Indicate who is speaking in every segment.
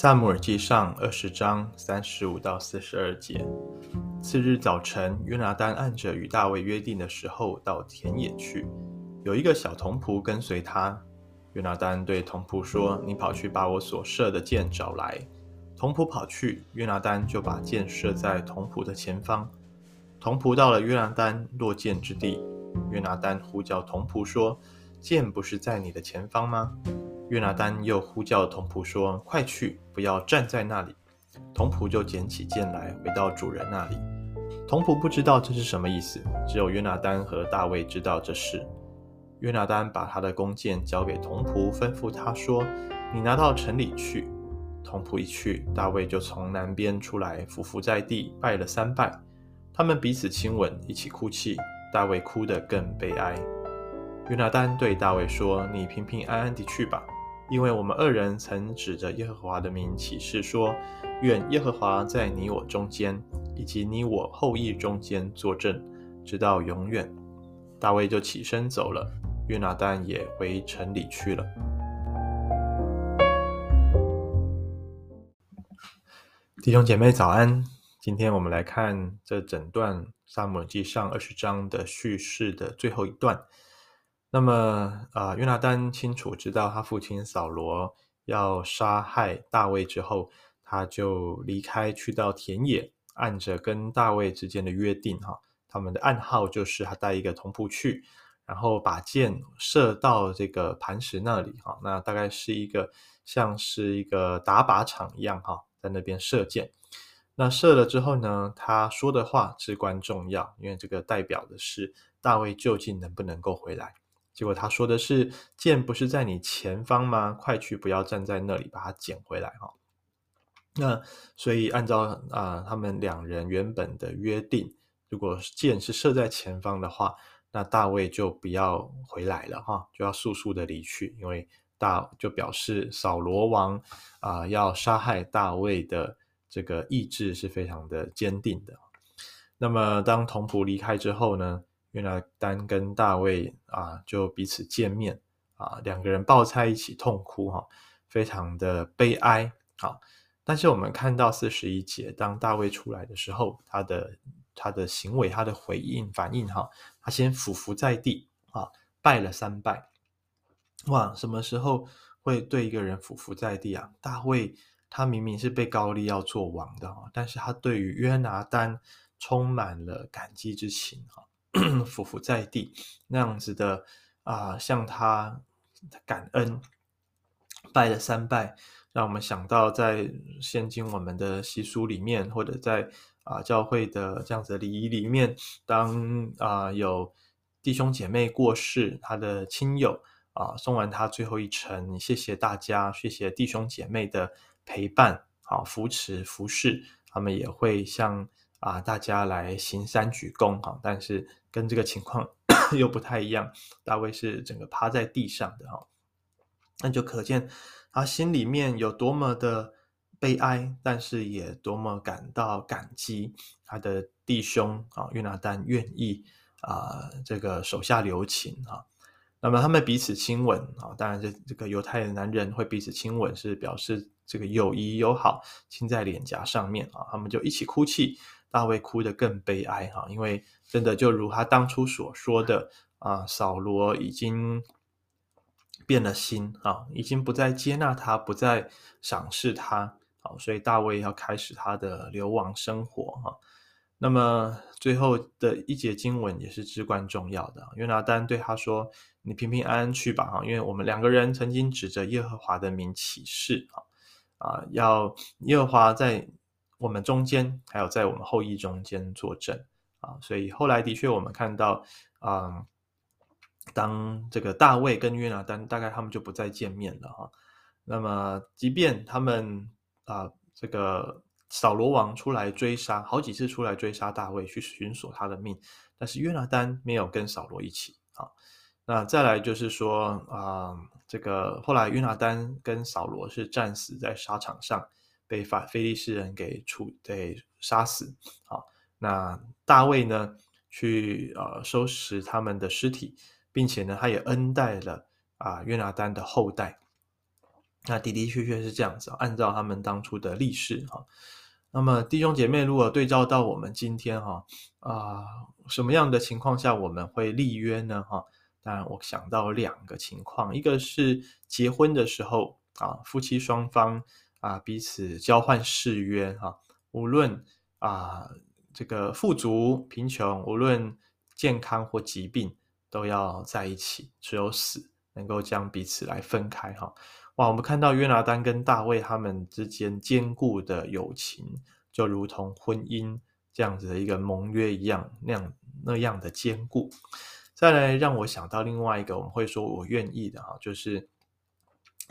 Speaker 1: 撒母耳记上二十章三十五到四十二节。次日早晨，约拿单按着与大卫约定的时候到田野去，有一个小童仆跟随他。约拿单对童仆说：“你跑去把我所射的箭找来。”童仆跑去，约拿单就把箭射在童仆的前方。童仆到了约拿单落箭之地，约拿单呼叫童仆说：“箭不是在你的前方吗？”约拿丹又呼叫童仆说：“快去，不要站在那里。”童仆就捡起剑来，回到主人那里。童仆不知道这是什么意思，只有约拿丹和大卫知道这事。约拿丹把他的弓箭交给童仆，吩咐他说：“你拿到城里去。”童仆一去，大卫就从南边出来，俯伏在地，拜了三拜。他们彼此亲吻，一起哭泣。大卫哭得更悲哀。约拿丹对大卫说：“你平平安安地去吧。”因为我们二人曾指着耶和华的名起誓说：“愿耶和华在你我中间，以及你我后裔中间作证，直到永远。”大卫就起身走了，约拿单也回城里去了。弟兄姐妹早安，今天我们来看这整段撒母耳记上二十章的叙事的最后一段。那么，啊，约拿单清楚知道他父亲扫罗要杀害大卫之后，他就离开，去到田野，按着跟大卫之间的约定，哈，他们的暗号就是他带一个童仆去，然后把箭射到这个磐石那里，哈，那大概是一个像是一个打靶场一样，哈，在那边射箭。那射了之后呢，他说的话至关重要，因为这个代表的是大卫究竟能不能够回来。结果他说的是：“箭不是在你前方吗？快去，不要站在那里，把它捡回来。”哈，那所以按照啊、他们两人原本的约定，如果箭是射在前方的话，那大卫就不要回来了哈，就要速速的离去，因为大就表示扫罗王啊、要杀害大卫的这个意志是非常的坚定的。那么当童仆离开之后呢？约拿单跟大卫啊，就彼此见面啊，两个人抱在一起痛哭哈，非常的悲哀啊。但是我们看到四十一节，当大卫出来的时候，他的他的行为，他的回应反应哈，他先俯伏在地啊，拜了三拜。哇，什么时候会对一个人俯伏在地啊？大卫他明明是被高利要做王的哈，但是他对于约拿单充满了感激之情哈。俯伏在地，那样子的啊、向他感恩，拜了三拜，让我们想到在现今我们的习俗里面，或者在啊、教会的这样子的礼仪里面，当啊、有弟兄姐妹过世，他的亲友啊、送完他最后一程，谢谢大家，谢谢弟兄姐妹的陪伴，啊扶持服侍，他们也会向啊大家来行三鞠躬，哈，但是。跟这个情况 又不太一样，大卫是整个趴在地上的哈，那就可见他心里面有多么的悲哀，但是也多么感到感激他的弟兄啊，约拿单愿意啊这个手下留情啊，那么他们彼此亲吻啊，当然这这个犹太的男人会彼此亲吻，是表示这个友谊友好，亲在脸颊上面啊，他们就一起哭泣。大卫哭得更悲哀哈，因为真的就如他当初所说的啊，扫罗已经变了心啊，已经不再接纳他，不再赏识他，啊，所以大卫要开始他的流亡生活哈。那么最后的一节经文也是至关重要的，约拿单对他说：“你平平安安去吧哈，因为我们两个人曾经指着耶和华的名起誓啊啊，要耶和华在。”我们中间还有在我们后裔中间作证啊，所以后来的确我们看到啊、嗯，当这个大卫跟约拿单大概他们就不再见面了哈。那么即便他们啊这个扫罗王出来追杀，好几次出来追杀大卫去寻索他的命，但是约拿单没有跟扫罗一起啊。那再来就是说啊，这个后来约拿单跟扫罗是战死在沙场上。被法非利士人给处给杀死，好，那大卫呢去呃收拾他们的尸体，并且呢他也恩待了啊约拿单的后代，那的的确确是这样子，按照他们当初的历史哈。那么弟兄姐妹，如果对照到我们今天哈啊，什么样的情况下我们会立约呢？哈，当然我想到两个情况，一个是结婚的时候啊，夫妻双方啊彼此交换誓约哈，无论啊这个富足贫穷，无论健康或疾病，都要在一起，只有死能够将彼此来分开哈。哇，我们看到约拿单跟大卫他们之间坚固的友情，就如同婚姻这样子的一个盟约一样，那样那样的坚固。再来让我想到另外一个，我们会说我愿意的哈，就是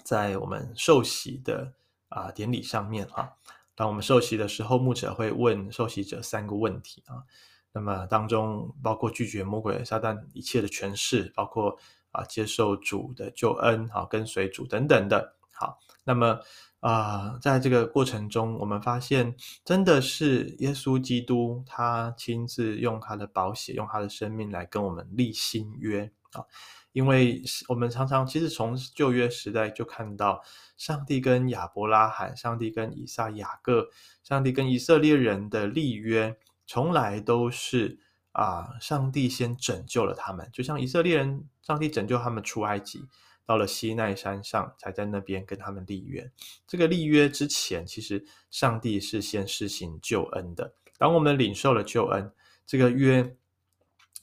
Speaker 1: 在我们受洗的啊典礼上面啊，当我们受洗的时候，牧者会问受洗者三个问题啊，那么当中包括拒绝魔鬼撒旦一切的权势，包括。啊，接受主的救恩，好，跟随主等等的，好。那么啊、在这个过程中，我们发现，真的是耶稣基督他亲自用他的宝血，用他的生命来跟我们立新约啊。因为我们常常其实从旧约时代就看到，上帝跟亚伯拉罕、上帝跟以撒、雅各、上帝跟以色列人的立约，从来都是。啊！上帝先拯救了他们，就像以色列人，上帝拯救他们出埃及，到了西奈山上，才在那边跟他们立约。这个立约之前，其实上帝是先施行救恩的。当我们领受了救恩，这个约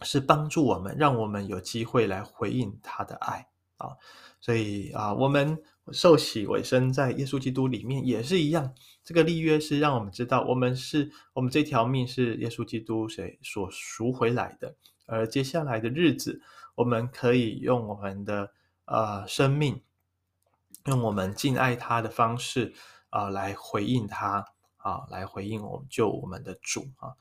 Speaker 1: 是帮助我们，让我们有机会来回应他的爱啊。所以啊，我们。受洗委身在耶稣基督里面也是一样，这个立约是让我们知道，我们是我们这条命是耶稣基督谁所赎回来的，而接下来的日子，我们可以用我们的呃生命，用我们敬爱他的方式啊、呃、来回应他啊，来回应我们救我们的主啊。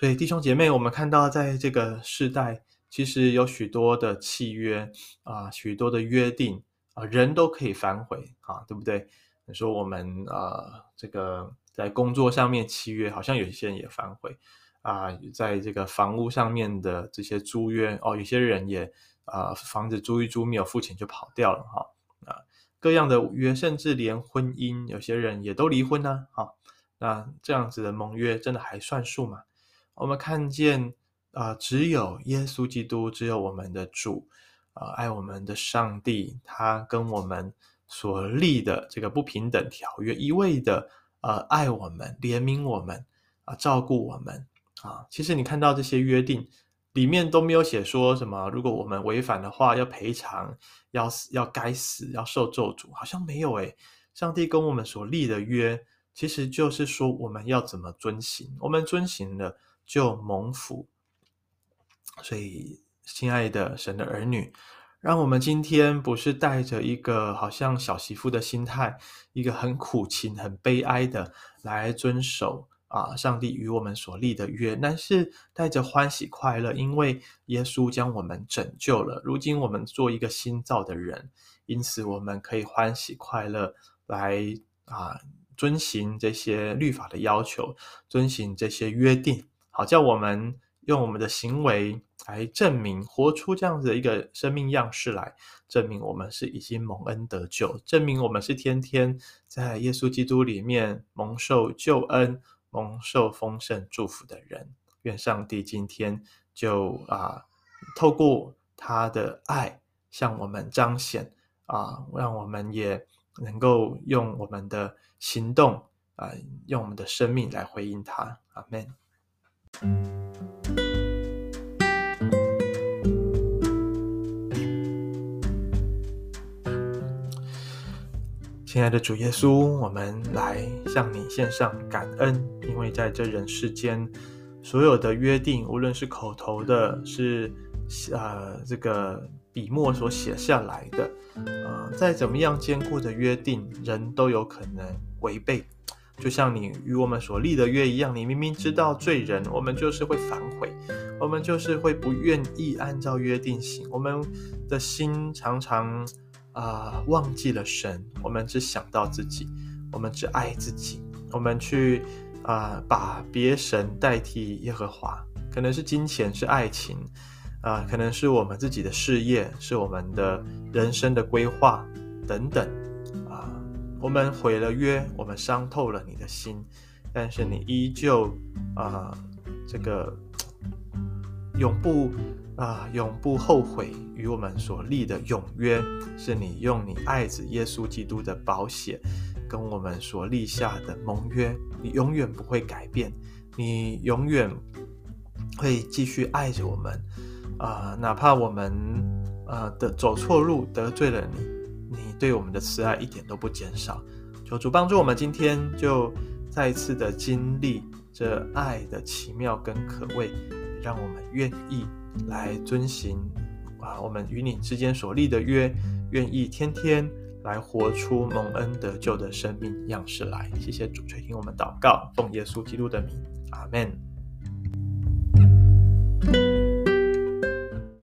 Speaker 1: 所以弟兄姐妹，我们看到在这个世代，其实有许多的契约啊，许多的约定。啊，人都可以反悔啊，对不对？你说我们呃，这个在工作上面契约，好像有些人也反悔啊，在这个房屋上面的这些租约哦，有些人也啊，房子租一租没有付钱就跑掉了哈啊，各样的约，甚至连婚姻，有些人也都离婚呢，啊，那这样子的盟约真的还算数吗？我们看见啊，只有耶稣基督，只有我们的主。呃，爱我们的上帝，他跟我们所立的这个不平等条约，一味的呃爱我们、怜悯我们啊、照顾我们啊。其实你看到这些约定里面都没有写说什么，如果我们违反的话要赔偿，要死，要该死，要受咒诅，好像没有诶。上帝跟我们所立的约，其实就是说我们要怎么遵行，我们遵行了就蒙福，所以。亲爱的神的儿女，让我们今天不是带着一个好像小媳妇的心态，一个很苦情、很悲哀的来遵守啊，上帝与我们所立的约，但是带着欢喜快乐，因为耶稣将我们拯救了。如今我们做一个新造的人，因此我们可以欢喜快乐来啊，遵行这些律法的要求，遵行这些约定，好叫我们。用我们的行为来证明，活出这样子的一个生命样式来证明我们是已经蒙恩得救，证明我们是天天在耶稣基督里面蒙受救恩、蒙受丰盛祝福的人。愿上帝今天就啊，透过他的爱向我们彰显啊，让我们也能够用我们的行动啊，用我们的生命来回应他。阿门。亲爱的主耶稣，我们来向你献上感恩，因为在这人世间，所有的约定，无论是口头的，是呃这个笔墨所写下来的，呃，再怎么样坚固的约定，人都有可能违背。就像你与我们所立的约一样，你明明知道罪人，我们就是会反悔，我们就是会不愿意按照约定行，我们的心常常。啊、忘记了神，我们只想到自己，我们只爱自己，我们去啊、把别神代替耶和华，可能是金钱，是爱情，啊、可能是我们自己的事业，是我们的人生的规划等等，我们毁了约，我们伤透了你的心，但是你依旧啊、这个永不啊、永不后悔与我们所立的永约，是你用你爱子耶稣基督的宝血跟我们所立下的盟约，你永远不会改变，你永远会继续爱着我们啊、哪怕我们啊的、走错路得罪了。你对我们的慈爱一点都不减少，求主帮助我们今天就再一次的经历这爱的奇妙跟可畏，让我们愿意来遵行啊，我们与你之间所立的约，愿意天天来活出蒙恩得救的生命样式来。谢谢主垂听我们祷告，奉耶稣基督的名，阿门。